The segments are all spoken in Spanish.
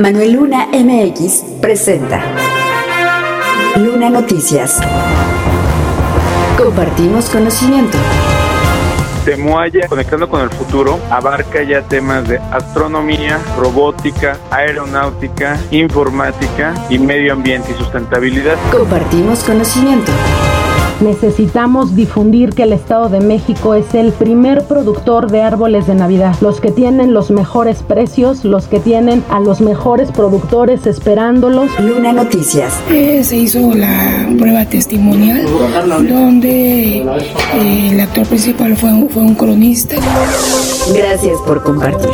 Manuel Luna MX presenta Luna Noticias. Compartimos conocimiento. Temuaya, conectando con el futuro, abarca ya temas de astronomía, robótica, aeronáutica, informática y medio ambiente y sustentabilidad. Compartimos conocimiento. Necesitamos difundir que el Estado de México es el primer productor de árboles de Navidad, los que tienen los mejores precios, los que tienen a los mejores productores esperándolos. Luna Noticias. Eh, se hizo la prueba testimonial donde eh, el actor principal fue, un- fue un cronista. Gracias por compartir.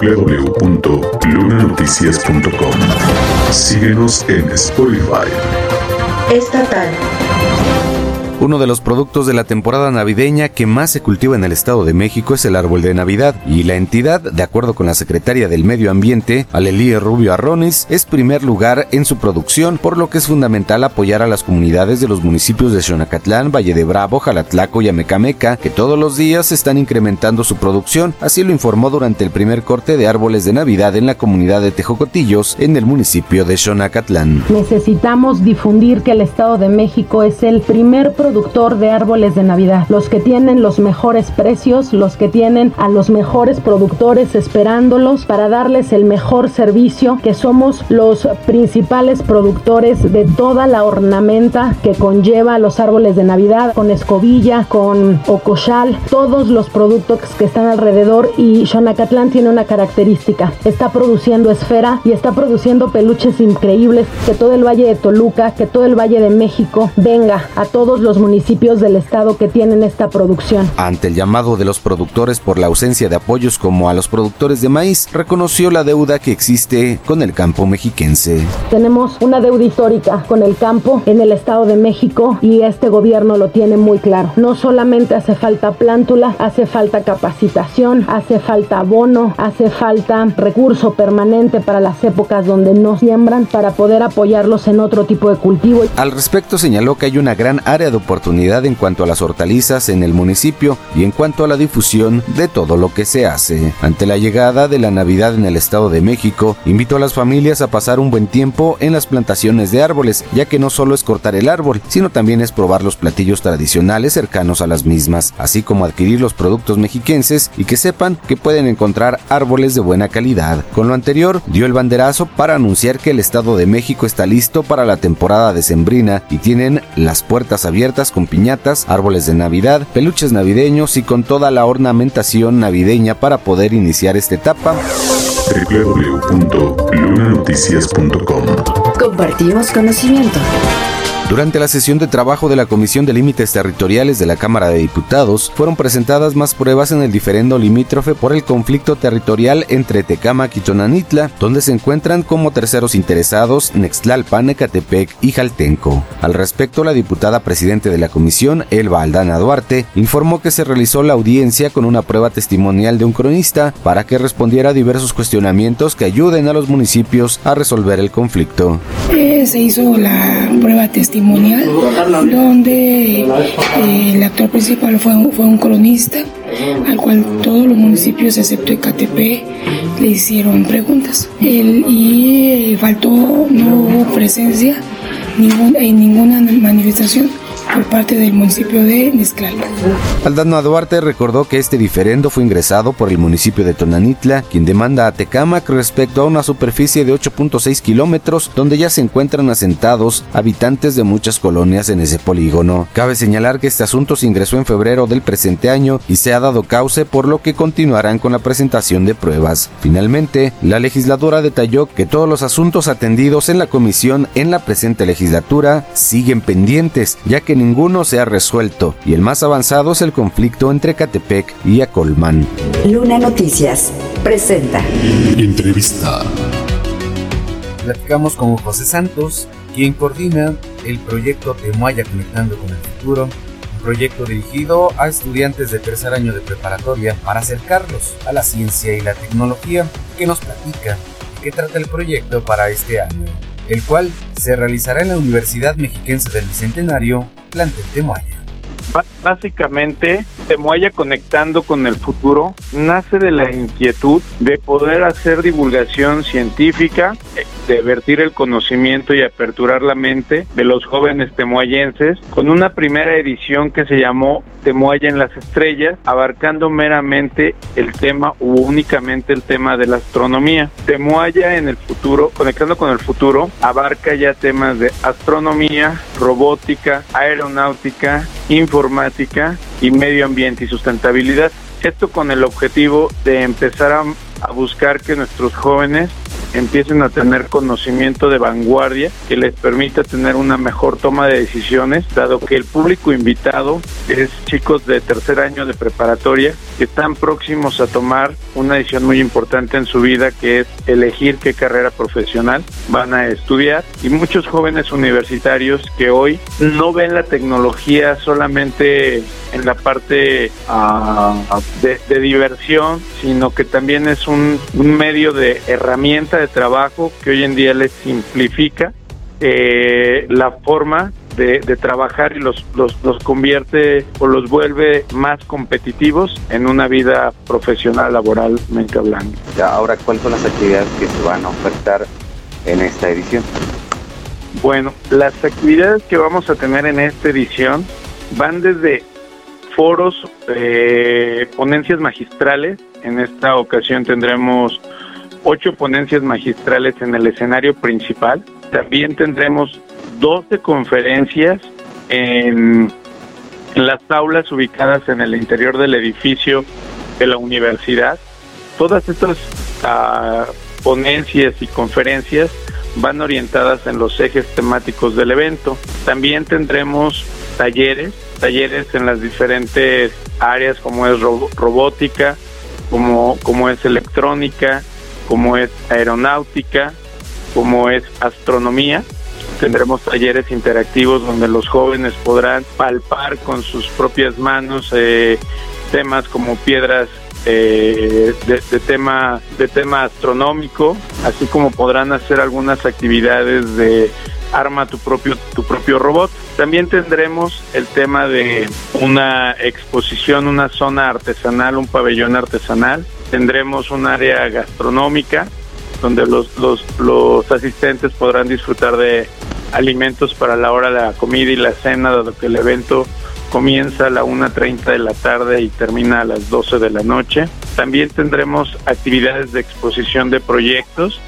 www.lunanoticias.com Síguenos en Spotify. Estatal. Uno de los productos de la temporada navideña que más se cultiva en el Estado de México es el árbol de Navidad y la entidad, de acuerdo con la secretaria del Medio Ambiente, Alelie Rubio Arronis, es primer lugar en su producción, por lo que es fundamental apoyar a las comunidades de los municipios de Xonacatlán, Valle de Bravo, Jalatlaco y Amecameca, que todos los días están incrementando su producción, así lo informó durante el primer corte de árboles de Navidad en la comunidad de Tejocotillos, en el municipio de Xonacatlán. Necesitamos difundir que el Estado de México es el primer productor de árboles de Navidad, los que tienen los mejores precios, los que tienen a los mejores productores esperándolos para darles el mejor servicio, que somos los principales productores de toda la ornamenta que conlleva los árboles de Navidad, con escobilla, con ocochal, todos los productos que están alrededor. Y Xonacatlán tiene una característica, está produciendo esfera y está produciendo peluches increíbles, que todo el Valle de Toluca, que todo el Valle de México venga a todos los municipios del estado que tienen esta producción. Ante el llamado de los productores por la ausencia de apoyos como a los productores de maíz, reconoció la deuda que existe con el campo mexiquense. Tenemos una deuda histórica con el campo en el Estado de México y este gobierno lo tiene muy claro. No solamente hace falta plántula, hace falta capacitación, hace falta abono, hace falta recurso permanente para las épocas donde no siembran para poder apoyarlos en otro tipo de cultivo. Al respecto señaló que hay una gran área de oportunidad en cuanto a las hortalizas en el municipio y en cuanto a la difusión de todo lo que se hace. Ante la llegada de la Navidad en el Estado de México, invitó a las familias a pasar un buen tiempo en las plantaciones de árboles, ya que no solo es cortar el árbol, sino también es probar los platillos tradicionales cercanos a las mismas, así como adquirir los productos mexiquenses y que sepan que pueden encontrar árboles de buena calidad. Con lo anterior, dio el banderazo para anunciar que el Estado de México está listo para la temporada decembrina y tienen las puertas abiertas con piñatas, árboles de Navidad, peluches navideños y con toda la ornamentación navideña para poder iniciar esta etapa. www.lunanoticias.com Compartimos conocimiento. Durante la sesión de trabajo de la Comisión de Límites Territoriales de la Cámara de Diputados, fueron presentadas más pruebas en el diferendo limítrofe por el conflicto territorial entre Tecámac y Tonanitla, donde se encuentran como terceros interesados Nextlalpan, Ecatepec y Jaltenco. Al respecto, la diputada presidente de la comisión, Elba Aldana Duarte, informó que se realizó la audiencia con una prueba testimonial de un cronista para que respondiera a diversos cuestionamientos que ayuden a los municipios a resolver el conflicto. Eh, se hizo la prueba testimonial donde eh, el actor principal fue, un- fue un cronista al cual todos los municipios excepto Ecatepec le hicieron preguntas. El- y eh, faltó no hubo presencia ningún- en ninguna manifestación por parte del municipio de Nextlalpan. Aldana Duarte recordó que este diferendo fue ingresado por el municipio de Tonanitla, quien demanda a Tecámac respecto a una superficie de 8.6 kilómetros donde ya se encuentran asentados habitantes de muchas colonias en ese polígono. Cabe señalar que este asunto se ingresó en febrero del presente año y se ha dado cauce por lo que continuarán con la presentación de pruebas. Finalmente, la legisladora detalló que todos los asuntos atendidos en la comisión en la presente legislatura siguen pendientes, ya que ninguno se ha resuelto, y el más avanzado es el conflicto entre Catepec y Acolman. Luna Noticias presenta Entrevista. Platicamos con José Santos, quien coordina el proyecto Temuaya Conectando con el Futuro, un proyecto dirigido a estudiantes de tercer año de preparatoria para acercarlos a la ciencia y la tecnología, que nos platica qué trata el proyecto para este año, el cual se realizará en la Universidad Mexiquense del Bicentenario, plantel Temuaya. básicamente, Temoaya conectando con el futuro nace de la inquietud de poder hacer divulgación científica, de vertir el conocimiento y aperturar la mente de los jóvenes temoayenses con una primera edición que se llamó Temoaya en las estrellas, abarcando meramente el tema o únicamente el tema de la astronomía. Temoaya en el futuro, conectando con el futuro, abarca ya temas de astronomía, robótica, aeronáutica, informática y medio ambiente y sustentabilidad. Esto con el objetivo de empezar a, a buscar que nuestros jóvenes empiecen a tener conocimiento de vanguardia que les permita tener una mejor toma de decisiones, dado que el público invitado es chicos de tercer año de preparatoria que están próximos a tomar una decisión muy importante en su vida que es elegir qué carrera profesional van a estudiar. Y muchos jóvenes universitarios que hoy no ven la tecnología solamente en la parte uh, de, de, diversión, sino que también es un, un medio de herramienta de trabajo que hoy en día les simplifica eh, la forma de, de, trabajar y los, los, los convierte o los vuelve más competitivos en una vida profesional, laboralmente hablando. Ahora, ¿cuáles son las actividades que se van a ofertar en esta edición? Bueno, las actividades que vamos a tener en esta edición van desde foros, eh, ponencias magistrales. En esta ocasión tendremos ocho ponencias magistrales en el escenario principal. También tendremos 12 conferencias en, las aulas ubicadas en el interior del edificio de la universidad. Todas estas uh, ponencias y conferencias van orientadas en los ejes temáticos del evento. También tendremos talleres, talleres en las diferentes áreas como es ro robótica, como, como es electrónica, como es aeronáutica, como es astronomía. Tendremos talleres interactivos donde los jóvenes podrán palpar con sus propias manos eh, temas como piedras eh, de, de, tema de tema astronómico, así como podrán hacer algunas actividades de arma tu propio tu propio robot. También tendremos el tema de una exposición, una zona artesanal, un pabellón artesanal. Tendremos un área gastronómica donde los, los, los asistentes podrán disfrutar de alimentos para la hora de la comida y la cena, dado que el evento comienza a la 1.30 de la tarde y termina a las 12 de la noche. También tendremos actividades de exposición de proyectos,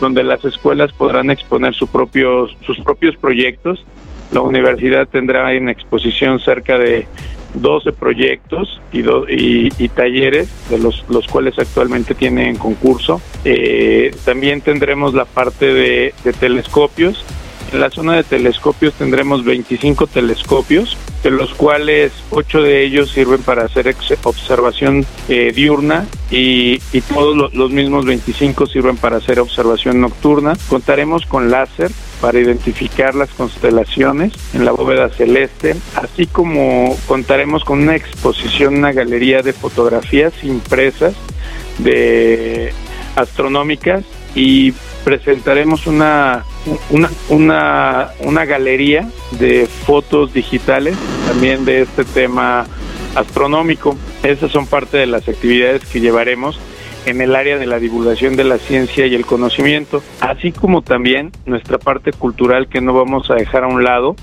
donde las escuelas podrán exponer su propio, sus propios proyectos. La universidad tendrá en exposición cerca de 12 proyectos y, do, y, y, talleres, de los, los cuales actualmente tienen concurso. Eh, también tendremos la parte de, telescopios. En la zona de telescopios tendremos 25 telescopios, de los cuales 8 de ellos sirven para hacer observación eh, diurna y, y todos los, los, mismos 25 sirven para hacer observación nocturna. Contaremos con láser para identificar las constelaciones en la bóveda celeste, así como contaremos con una exposición, una galería de fotografías impresas de astronómicas y presentaremos una, una, una, una galería de fotos digitales también de este tema astronómico. Esas son parte de las actividades que llevaremos en el área de la divulgación de la ciencia y el conocimiento, así como también nuestra parte cultural que no vamos a dejar a un lado.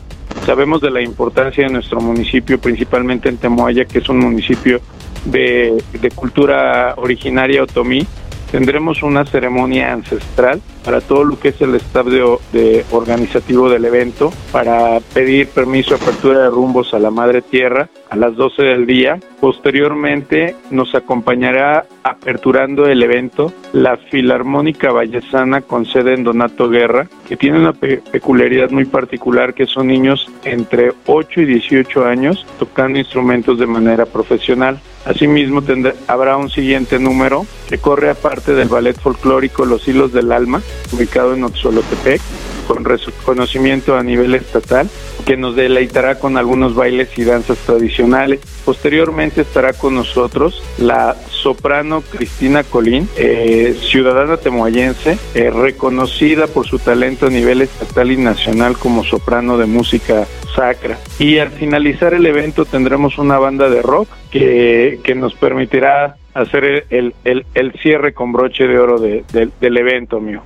Sabemos de la importancia de nuestro municipio, principalmente en Temoaya, que es un municipio de, de cultura originaria otomí, tendremos una ceremonia ancestral para todo lo que es el staff de, de, organizativo del evento, para pedir permiso de apertura de rumbos a la Madre Tierra a las 12 del día. Posteriormente nos acompañará aperturando el evento la Filarmónica Vallesana con sede en Donato Guerra, que tiene una pe peculiaridad muy particular que son niños entre 8 y 18 años tocando instrumentos de manera profesional. Asimismo, habrá un siguiente número que corre aparte del ballet folclórico Los Hilos del Alma, ubicado en Otzolotepec, con reconocimiento a nivel estatal, que nos deleitará con algunos bailes y danzas tradicionales. Posteriormente estará con nosotros la soprano Cristina Colín, eh, ciudadana temoayense, eh, reconocida por su talento a nivel estatal y nacional como soprano de música sacra. Y al finalizar el evento tendremos una banda de rock que, que nos permitirá hacer el, el, el, cierre con broche de oro de, del evento mío.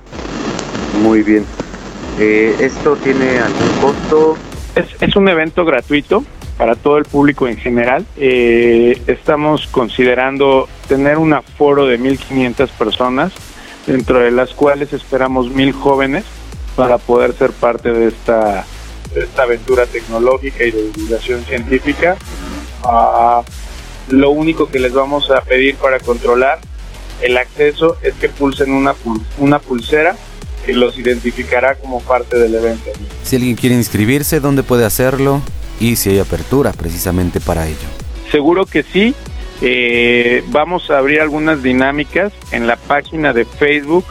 Muy bien. Eh, ¿Esto tiene algún costo? Es, un evento gratuito para todo el público en general. Eh, estamos considerando tener un aforo de 1.500 personas, dentro de las cuales esperamos 1.000 jóvenes para poder ser parte de esta, esta aventura tecnológica y de divulgación científica. Uh, lo único que les vamos a pedir para controlar el acceso es que pulsen una, pul una pulsera los identificará como parte del evento. Si alguien quiere inscribirse, ¿dónde puede hacerlo? Y si hay apertura precisamente para ello. Seguro que sí. Eh, vamos a abrir algunas dinámicas en la página de Facebook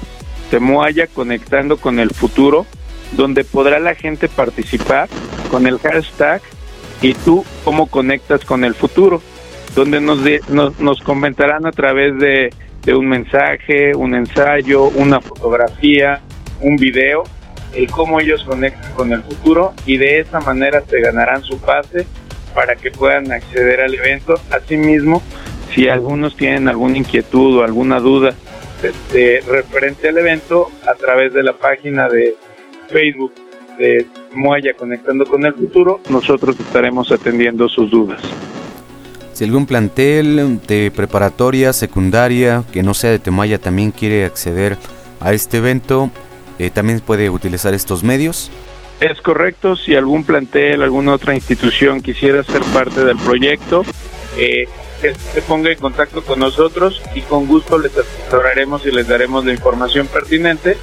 Temoaya Conectando con el Futuro, donde podrá la gente participar con el hashtag y tú cómo conectas con el futuro donde nos, de, nos, nos, comentarán a través de, de, un mensaje, un ensayo, una fotografía, un video, el cómo ellos conectan con el futuro y de esa manera se ganarán su pase para que puedan acceder al evento. Asimismo, si algunos tienen alguna inquietud o alguna duda este, referente al evento, a través de la página de Facebook de Moaya Conectando con el Futuro, nosotros estaremos atendiendo sus dudas. Si algún plantel de preparatoria, secundaria, que no sea de Temaya, también quiere acceder a este evento, eh, también puede utilizar estos medios. Es correcto, si algún plantel, alguna otra institución quisiera ser parte del proyecto, eh, se ponga en contacto con nosotros y con gusto les asesoraremos y les daremos la información pertinente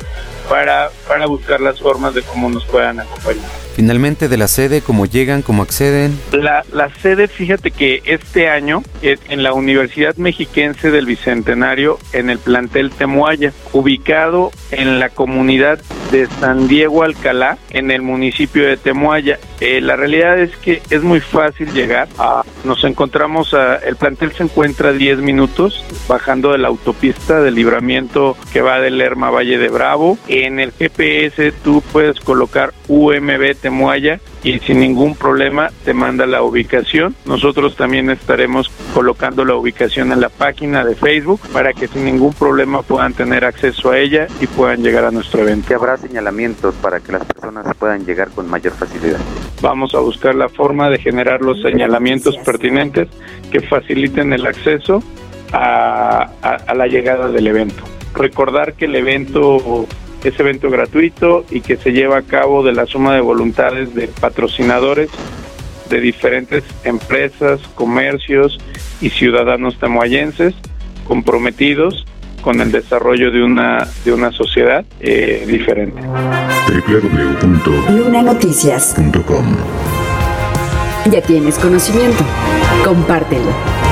para, para buscar las formas de cómo nos puedan acompañar. Finalmente, de la sede, ¿cómo llegan, cómo acceden? La, la sede, fíjate que este año es en la Universidad Mexiquense del Bicentenario, en el plantel Temuaya, ubicado en la comunidad de San Diego Alcalá, en el municipio de Temuaya. Eh, la realidad es que es muy fácil llegar. A, nos encontramos, a, el plantel se encuentra a 10 minutos bajando de la autopista de libramiento que va del Lerma Valle de Bravo. En el GPS tú puedes colocar UMB Temuaya y sin ningún problema te manda la ubicación. Nosotros también estaremos colocando la ubicación en la página de Facebook para que sin ningún problema puedan tener acceso a ella y puedan llegar a nuestro evento. ¿Qué habrá señalamientos para que las personas puedan llegar con mayor facilidad? Vamos a buscar la forma de generar los señalamientos pertinentes que faciliten el acceso a, a, a la llegada del evento. Recordar que el evento es evento gratuito y que se lleva a cabo de la suma de voluntades de patrocinadores de diferentes empresas, comercios y ciudadanos temoayenses comprometidos con el desarrollo de una de una sociedad eh, diferente. www.lunanoticias.com Ya tienes conocimiento, compártelo.